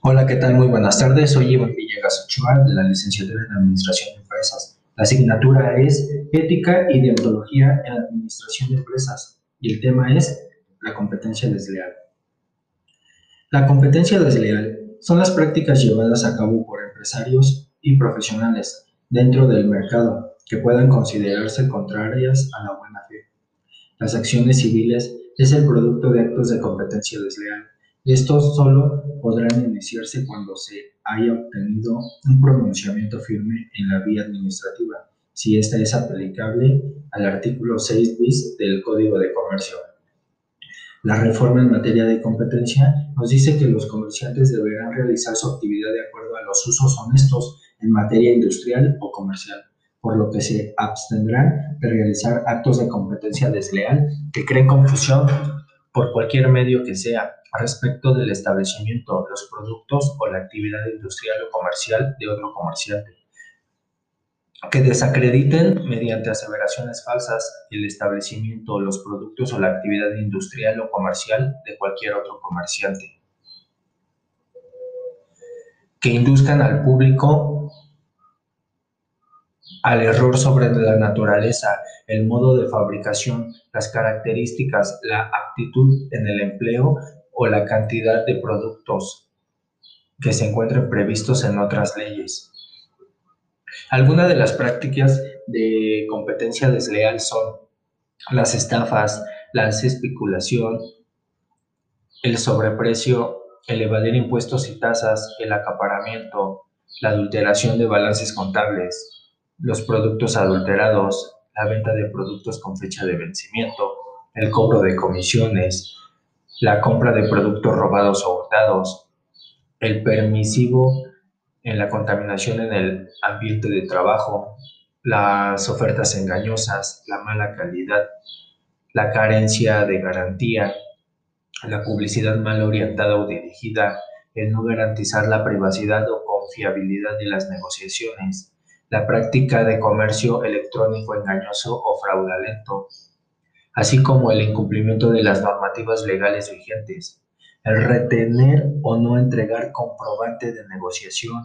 Hola, ¿qué tal? Muy buenas tardes. Soy Iván Villegas Ochoa de la licenciatura en Administración de Empresas. La asignatura es Ética y Deontología en Administración de Empresas y el tema es la competencia desleal. La competencia desleal son las prácticas llevadas a cabo por empresarios y profesionales dentro del mercado que puedan considerarse contrarias a la buena fe. Las acciones civiles es el producto de actos de competencia desleal estos solo podrán iniciarse cuando se haya obtenido un pronunciamiento firme en la vía administrativa, si ésta es aplicable al artículo 6 bis del Código de Comercio. La reforma en materia de competencia nos dice que los comerciantes deberán realizar su actividad de acuerdo a los usos honestos en materia industrial o comercial, por lo que se abstendrán de realizar actos de competencia desleal que creen confusión por cualquier medio que sea respecto del establecimiento, los productos o la actividad industrial o comercial de otro comerciante, que desacrediten mediante aseveraciones falsas el establecimiento, los productos o la actividad industrial o comercial de cualquier otro comerciante, que induzcan al público al error sobre la naturaleza, el modo de fabricación, las características, la aptitud en el empleo o la cantidad de productos que se encuentren previstos en otras leyes. Algunas de las prácticas de competencia desleal son las estafas, la especulación, el sobreprecio, el evadir impuestos y tasas, el acaparamiento, la adulteración de balances contables, los productos adulterados, la venta de productos con fecha de vencimiento, el cobro de comisiones, la compra de productos robados o hurtados, el permisivo en la contaminación en el ambiente de trabajo, las ofertas engañosas, la mala calidad, la carencia de garantía, la publicidad mal orientada o dirigida, el no garantizar la privacidad o confiabilidad de las negociaciones, la práctica de comercio electrónico engañoso o fraudulento, así como el incumplimiento de las normativas legales vigentes, el retener o no entregar comprobante de negociación,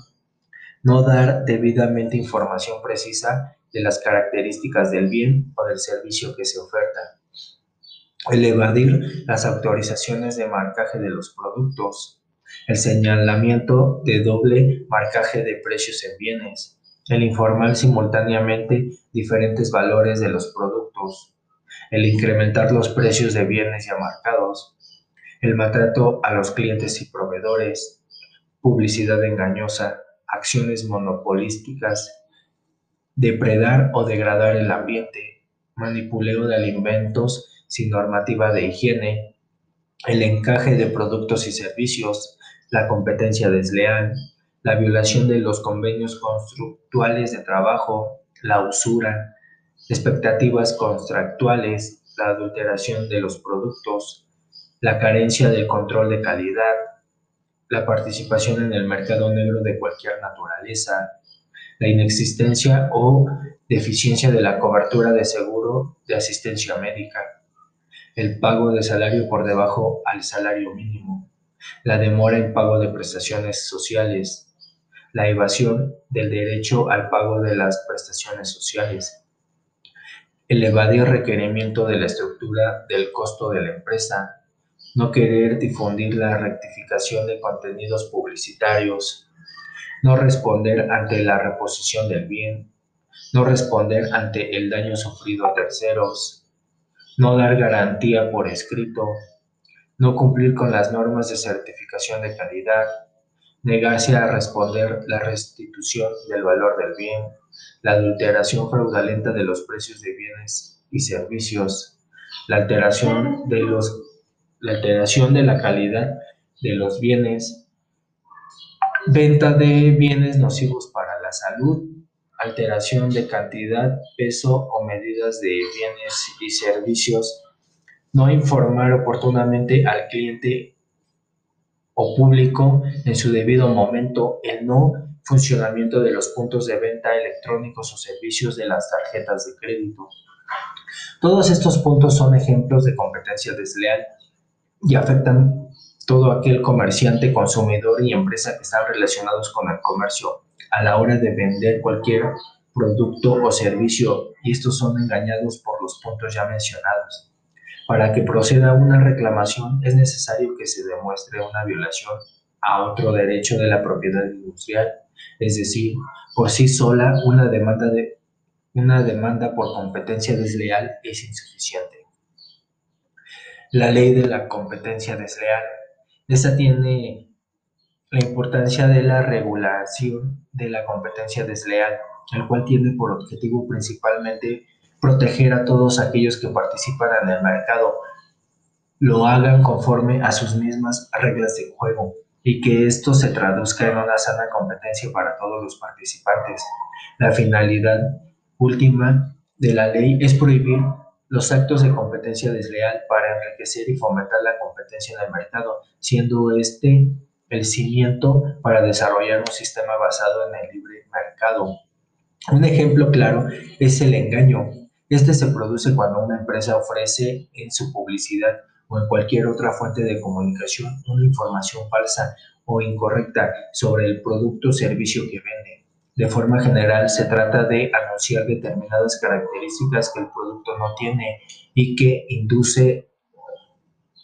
no dar debidamente información precisa de las características del bien o del servicio que se oferta, el evadir las autorizaciones de marcaje de los productos, el señalamiento de doble marcaje de precios en bienes, el informar simultáneamente diferentes valores de los productos, el incrementar los precios de bienes ya marcados, el maltrato a los clientes y proveedores, publicidad engañosa, acciones monopolísticas, depredar o degradar el ambiente, manipuleo de alimentos sin normativa de higiene, el encaje de productos y servicios, la competencia desleal, la violación de los convenios constructuales de trabajo, la usura, expectativas contractuales, la adulteración de los productos, la carencia del control de calidad, la participación en el mercado negro de cualquier naturaleza, la inexistencia o deficiencia de la cobertura de seguro de asistencia médica, el pago de salario por debajo al salario mínimo, la demora en pago de prestaciones sociales, la evasión del derecho al pago de las prestaciones sociales, el evadir requerimiento de la estructura del costo de la empresa, no querer difundir la rectificación de contenidos publicitarios, no responder ante la reposición del bien, no responder ante el daño sufrido a terceros, no dar garantía por escrito, no cumplir con las normas de certificación de calidad, negarse a responder la restitución del valor del bien, la adulteración fraudulenta de los precios de bienes y servicios, la alteración de, los, la, alteración de la calidad de los bienes, venta de bienes nocivos para la salud, alteración de cantidad, peso o medidas de bienes y servicios, no informar oportunamente al cliente o público en su debido momento, el no funcionamiento de los puntos de venta electrónicos o servicios de las tarjetas de crédito. Todos estos puntos son ejemplos de competencia desleal y afectan todo aquel comerciante, consumidor y empresa que están relacionados con el comercio a la hora de vender cualquier producto o servicio y estos son engañados por los puntos ya mencionados. Para que proceda una reclamación es necesario que se demuestre una violación a otro derecho de la propiedad industrial, es decir, por sí sola una demanda, de, una demanda por competencia desleal es insuficiente. La ley de la competencia desleal. Esta tiene la importancia de la regulación de la competencia desleal, el cual tiene por objetivo principalmente proteger a todos aquellos que participan en el mercado, lo hagan conforme a sus mismas reglas de juego y que esto se traduzca en una sana competencia para todos los participantes. La finalidad última de la ley es prohibir los actos de competencia desleal para enriquecer y fomentar la competencia en el mercado, siendo este el cimiento para desarrollar un sistema basado en el libre mercado. Un ejemplo claro es el engaño. Este se produce cuando una empresa ofrece en su publicidad o en cualquier otra fuente de comunicación una información falsa o incorrecta sobre el producto o servicio que vende. De forma general, se trata de anunciar determinadas características que el producto no tiene y que induce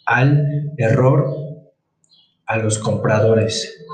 al error a los compradores.